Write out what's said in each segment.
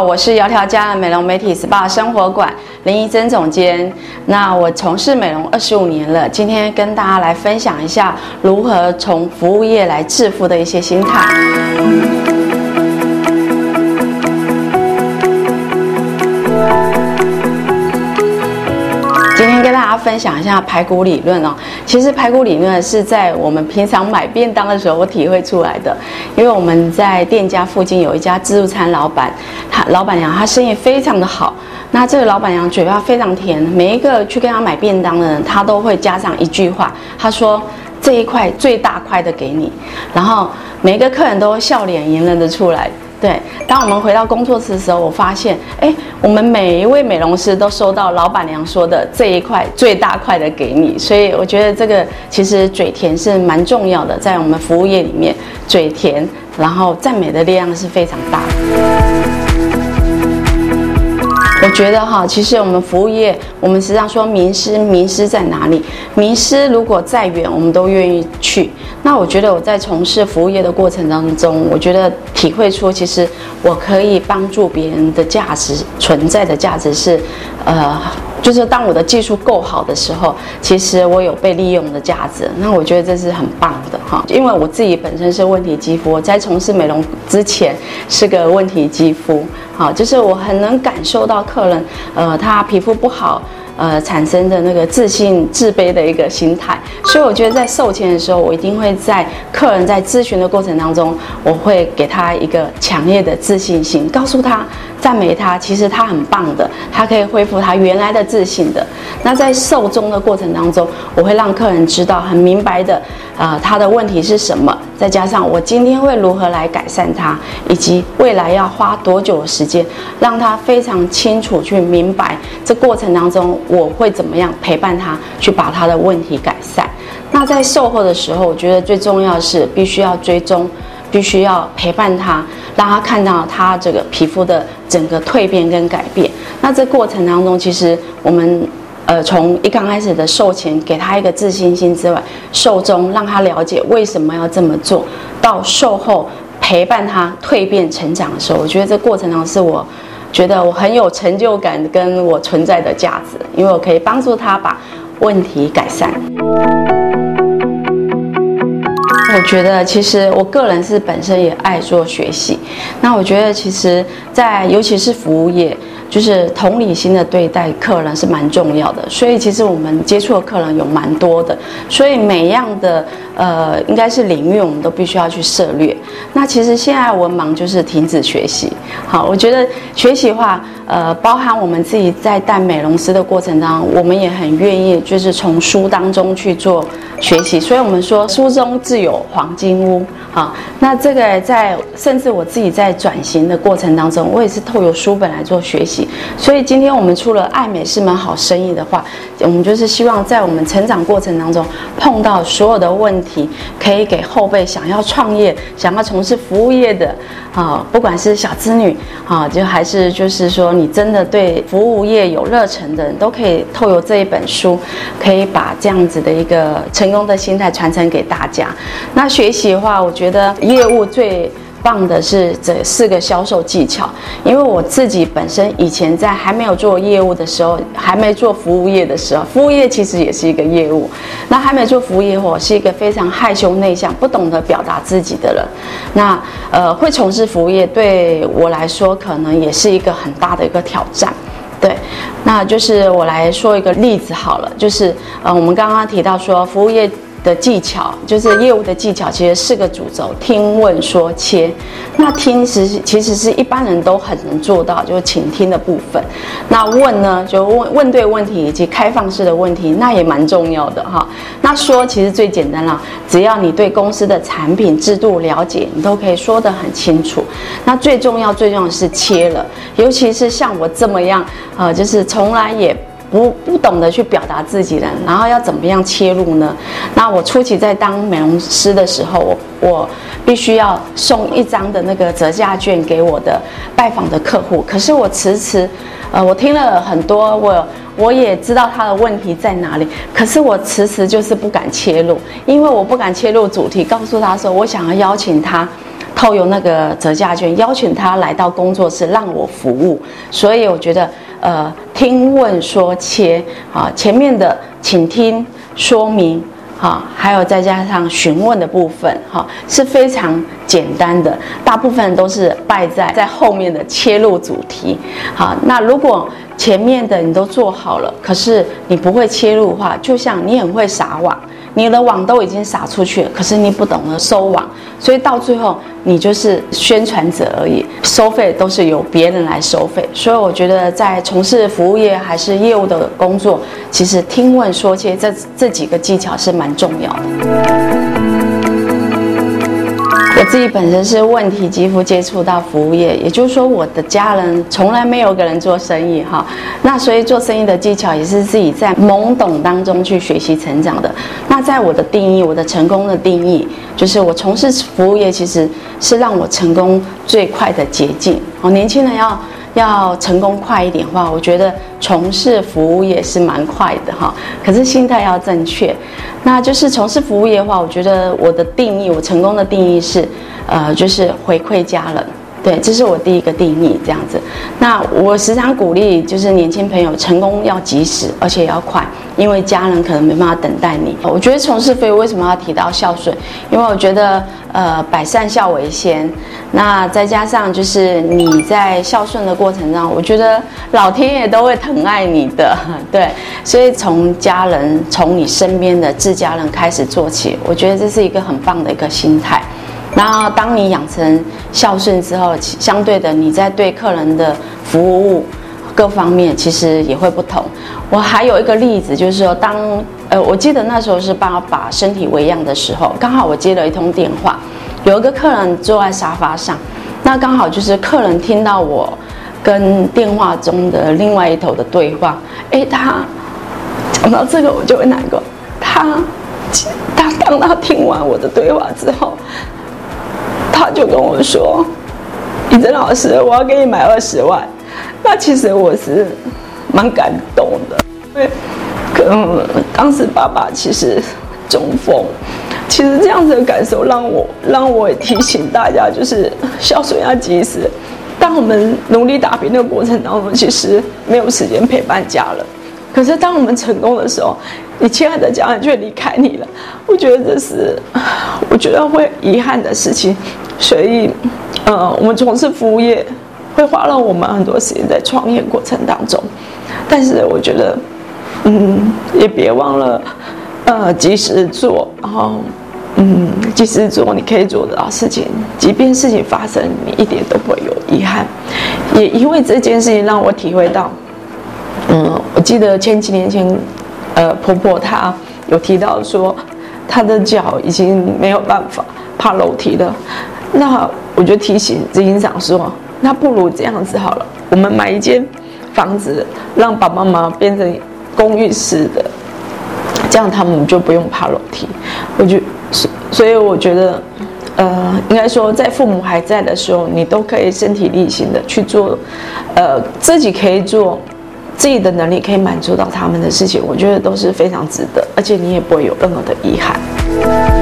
我是窈窕家的美容美体 SPA 生活馆林怡珍总监。那我从事美容二十五年了，今天跟大家来分享一下如何从服务业来致富的一些心态。分享一下排骨理论哦。其实排骨理论是在我们平常买便当的时候我体会出来的。因为我们在店家附近有一家自助餐老板，他老板娘她生意非常的好。那这个老板娘嘴巴非常甜，每一个去跟她买便当的人，她都会加上一句话，她说：“这一块最大块的给你。”然后每一个客人都笑脸迎人的出来。对，当我们回到工作室的时候，我发现，哎，我们每一位美容师都收到老板娘说的这一块最大块的给你，所以我觉得这个其实嘴甜是蛮重要的，在我们服务业里面，嘴甜，然后赞美的力量是非常大的。觉得哈，其实我们服务业，我们实际上说名师，名师在哪里？名师如果再远，我们都愿意去。那我觉得我在从事服务业的过程当中，我觉得体会出，其实我可以帮助别人的价值存在的价值是，呃。就是当我的技术够好的时候，其实我有被利用的价值。那我觉得这是很棒的哈，因为我自己本身是问题肌肤，我在从事美容之前是个问题肌肤，好，就是我很能感受到客人，呃，他皮肤不好。呃，产生的那个自信、自卑的一个心态，所以我觉得在售前的时候，我一定会在客人在咨询的过程当中，我会给他一个强烈的自信心，告诉他、赞美他，其实他很棒的，他可以恢复他原来的自信的。那在售中的过程当中，我会让客人知道很明白的，呃，他的问题是什么，再加上我今天会如何来改善他，以及未来要花多久的时间，让他非常清楚去明白这过程当中。我会怎么样陪伴他去把他的问题改善？那在售后的时候，我觉得最重要的是必须要追踪，必须要陪伴他，让他看到他这个皮肤的整个蜕变跟改变。那这过程当中，其实我们呃从一刚开始的售前给他一个自信心之外，售中让他了解为什么要这么做，到售后陪伴他蜕变成长的时候，我觉得这过程当中是我。觉得我很有成就感，跟我存在的价值，因为我可以帮助他把问题改善。我觉得其实我个人是本身也爱做学习，那我觉得其实，在尤其是服务业。就是同理心的对待客人是蛮重要的，所以其实我们接触的客人有蛮多的，所以每样的呃应该是领域我们都必须要去涉猎。那其实现在文盲就是停止学习，好，我觉得学习的话，呃，包含我们自己在带美容师的过程当中，我们也很愿意就是从书当中去做学习。所以我们说书中自有黄金屋，啊，那这个在甚至我自己在转型的过程当中，我也是透过书本来做学习。所以今天我们出了爱美是门好生意的话，我们就是希望在我们成长过程当中碰到所有的问题，可以给后辈想要创业、想要从事服务业的啊，不管是小资女啊，就还是就是说你真的对服务业有热忱的人，都可以透过这一本书，可以把这样子的一个成功的心态传承给大家。那学习的话，我觉得业务最。棒的是这四个销售技巧，因为我自己本身以前在还没有做业务的时候，还没做服务业的时候，服务业其实也是一个业务。那还没做服务业，我是一个非常害羞内向、不懂得表达自己的人。那呃，会从事服务业对我来说，可能也是一个很大的一个挑战。对，那就是我来说一个例子好了，就是呃，我们刚刚提到说服务业。的技巧就是业务的技巧，其实四个主轴：听、问、说、切。那听其实其实是一般人都很能做到，就是倾听的部分。那问呢，就问问对问题以及开放式的问题，那也蛮重要的哈。那说其实最简单了，只要你对公司的产品制度了解，你都可以说得很清楚。那最重要最重要的是切了，尤其是像我这么样，呃，就是从来也。不不懂得去表达自己的，然后要怎么样切入呢？那我初期在当美容师的时候，我我必须要送一张的那个折价券给我的拜访的客户。可是我迟迟，呃，我听了很多，我我也知道他的问题在哪里，可是我迟迟就是不敢切入，因为我不敢切入主题，告诉他说我想要邀请他。透用那个折价券邀请他来到工作室让我服务。所以我觉得，呃，听问说切啊，前面的请听说明。好，还有再加上询问的部分，哈，是非常简单的。大部分都是败在在后面的切入主题。好，那如果前面的你都做好了，可是你不会切入的话，就像你很会撒网。你的网都已经撒出去了，可是你不懂得收网，所以到最后你就是宣传者而已，收费都是由别人来收费。所以我觉得在从事服务业还是业务的工作，其实听问说切这这几个技巧是蛮重要的。我自己本身是问题肌肤接触到服务业，也就是说我的家人从来没有个人做生意哈，那所以做生意的技巧也是自己在懵懂当中去学习成长的。那在我的定义，我的成功的定义，就是我从事服务业其实是让我成功最快的捷径。哦，年轻人要。要成功快一点的话，我觉得从事服务业是蛮快的哈。可是心态要正确，那就是从事服务业的话，我觉得我的定义，我成功的定义是，呃，就是回馈家人。对，这是我第一个定义，这样子。那我时常鼓励，就是年轻朋友成功要及时，而且要快，因为家人可能没办法等待你。我觉得从事服务为什么要提到孝顺？因为我觉得，呃，百善孝为先。那再加上就是你在孝顺的过程中，我觉得老天爷都会疼爱你的。对，所以从家人，从你身边的自家人开始做起，我觉得这是一个很棒的一个心态。然后，当你养成孝顺之后，相对的，你在对客人的服务各方面其实也会不同。我还有一个例子，就是说，当呃，我记得那时候是帮我把身体微恙的时候，刚好我接了一通电话，有一个客人坐在沙发上，那刚好就是客人听到我跟电话中的另外一头的对话，哎，他讲到这个我就会难过。他他当他听完我的对话之后。他就跟我说：“李真老师，我要给你买二十万。”那其实我是蛮感动的，因为嗯，当时爸爸其实中风，其实这样子的感受让我让我也提醒大家，就是孝顺要及时。当我们努力打拼的过程当中，其实没有时间陪伴家人。可是当我们成功的时候，你亲爱的家人却离开你了。我觉得这是我觉得会遗憾的事情。所以，呃，我们从事服务业，会花了我们很多时间在创业过程当中。但是，我觉得，嗯，也别忘了，呃，及时做，然后，嗯，及时做你可以做得到事情。即便事情发生，你一点都不会有遗憾。也因为这件事情让我体会到，嗯，我记得前几年前，呃，婆婆她有提到说，她的脚已经没有办法爬楼梯了。那我就提醒执行长说，那不如这样子好了，我们买一间房子，让爸爸妈妈变成公寓式的，这样他们就不用爬楼梯。我就所所以我觉得，呃，应该说在父母还在的时候，你都可以身体力行的去做，呃，自己可以做，自己的能力可以满足到他们的事情，我觉得都是非常值得，而且你也不会有任何的遗憾。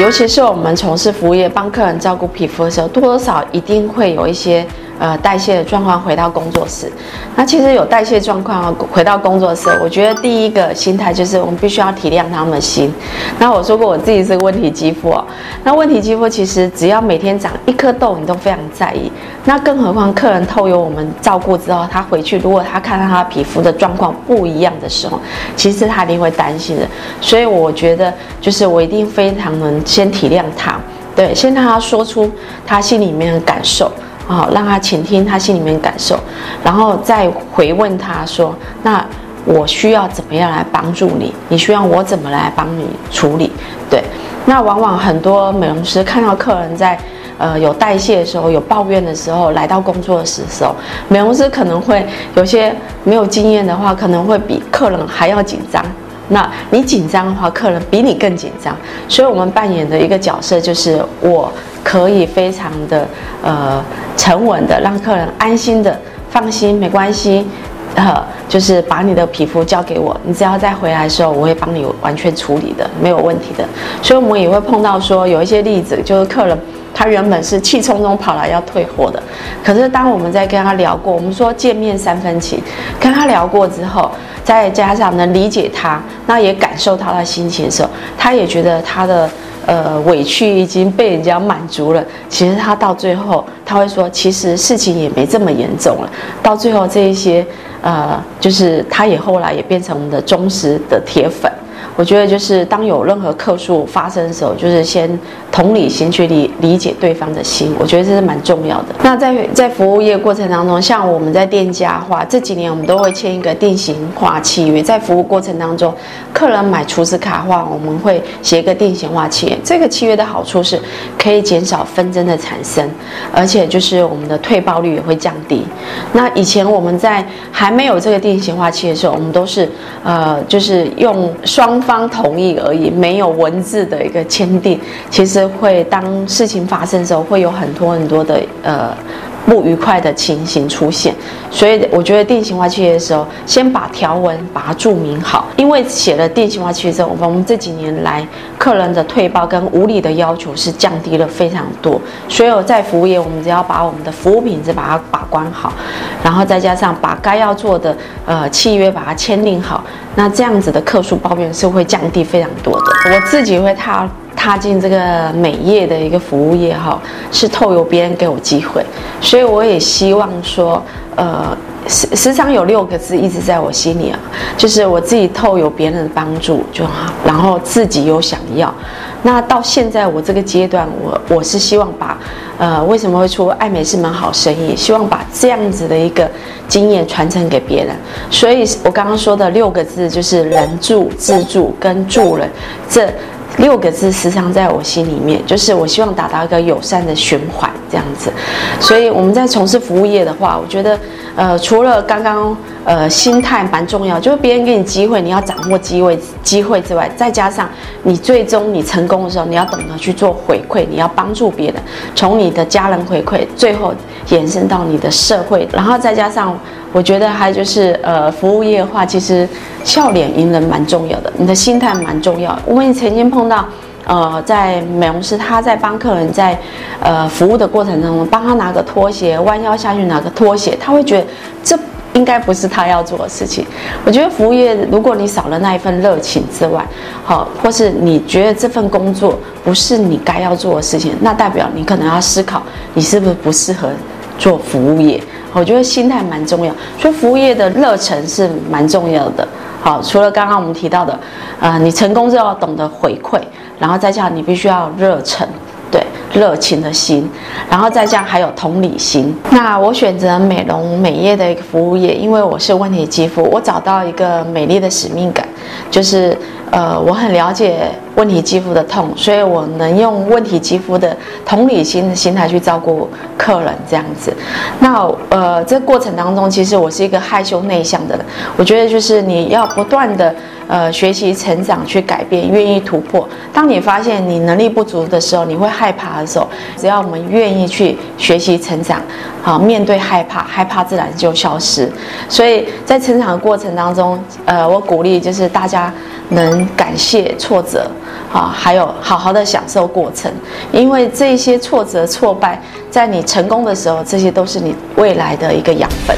尤其是我们从事服务业，帮客人照顾皮肤的时候，多多少一定会有一些呃代谢的状况回到工作室。那其实有代谢状况回到工作室，我觉得第一个心态就是我们必须要体谅他们的心。那我说过我自己是个问题肌肤哦，那问题肌肤其实只要每天长一颗痘，你都非常在意。那更何况客人透由我们照顾之后，他回去如果他看到他皮肤的状况不一样的时候，其实他一定会担心的。所以我觉得就是我一定非常能先体谅他，对，先让他说出他心里面的感受，好，让他倾听他心里面感受，然后再回问他说：“那我需要怎么样来帮助你？你需要我怎么来帮你处理？”对，那往往很多美容师看到客人在。呃，有代谢的时候，有抱怨的时候，来到工作室的时候，美容师可能会有些没有经验的话，可能会比客人还要紧张。那你紧张的话，客人比你更紧张。所以我们扮演的一个角色就是，我可以非常的呃沉稳的让客人安心的放心，没关系。呃，就是把你的皮肤交给我，你只要再回来的时候，我会帮你完全处理的，没有问题的。所以我们也会碰到说有一些例子，就是客人他原本是气冲冲跑来要退货的，可是当我们在跟他聊过，我们说见面三分情，跟他聊过之后，再加上能理解他，那也感受到他的心情的时候，他也觉得他的。呃，委屈已经被人家满足了。其实他到最后，他会说，其实事情也没这么严重了。到最后，这一些，呃，就是他也后来也变成我们的忠实的铁粉。我觉得就是当有任何客诉发生的时候，就是先同理心去理理解对方的心，我觉得这是蛮重要的。那在在服务业过程当中，像我们在店家话这几年，我们都会签一个定型化契约。在服务过程当中，客人买储值卡的话，我们会写一个定型化契约。这个契约的好处是可以减少纷争的产生，而且就是我们的退报率也会降低。那以前我们在还没有这个定型化契约的时候，我们都是呃，就是用双方同意而已，没有文字的一个签订，其实会当事情发生的时候，会有很多很多的呃。不愉快的情形出现，所以我觉得定型化契约的时候，先把条文把它注明好。因为写了定型化契约之后，我们这几年来客人的退报跟无理的要求是降低了非常多。所以在服务业，我们只要把我们的服务品质把它把关好，然后再加上把该要做的呃契约把它签订好，那这样子的客诉抱怨是会降低非常多的。我自己会踏。踏进这个美业的一个服务业哈，是透由别人给我机会，所以我也希望说，呃，时时常有六个字一直在我心里啊，就是我自己透由别人的帮助就好，然后自己有想要。那到现在我这个阶段，我我是希望把，呃，为什么会出爱美是门好生意？希望把这样子的一个经验传承给别人。所以我刚刚说的六个字就是人助、自助跟助人这。六个字时常在我心里面，就是我希望达到一个友善的循环这样子。所以我们在从事服务业的话，我觉得，呃，除了刚刚呃心态蛮重要，就是别人给你机会，你要掌握机会机会之外，再加上你最终你成功的时候，你要懂得去做回馈，你要帮助别人，从你的家人回馈，最后延伸到你的社会，然后再加上。我觉得还有就是呃，服务业的话，其实笑脸迎人蛮重要的，你的心态蛮重要。我也曾经碰到，呃，在美容师他在帮客人在呃服务的过程当中，帮他拿个拖鞋，弯腰下去拿个拖鞋，他会觉得这应该不是他要做的事情。我觉得服务业，如果你少了那一份热情之外，好，或是你觉得这份工作不是你该要做的事情，那代表你可能要思考，你是不是不适合做服务业。我觉得心态蛮重要，所以服务业的热忱是蛮重要的。好，除了刚刚我们提到的，呃，你成功就要懂得回馈，然后再加上你必须要热忱，热情的心，然后再加上还有同理心。那我选择美容美业的一个服务业，因为我是问题肌肤，我找到一个美丽的使命感，就是。呃，我很了解问题肌肤的痛，所以我能用问题肌肤的同理心的心态去照顾客人这样子。那呃，这过程当中，其实我是一个害羞内向的人。我觉得就是你要不断的呃学习成长，去改变，愿意突破。当你发现你能力不足的时候，你会害怕的时候，只要我们愿意去学习成长，好，面对害怕，害怕自然就消失。所以在成长的过程当中，呃，我鼓励就是大家。能感谢挫折，啊，还有好好的享受过程，因为这些挫折挫败，在你成功的时候，这些都是你未来的一个养分。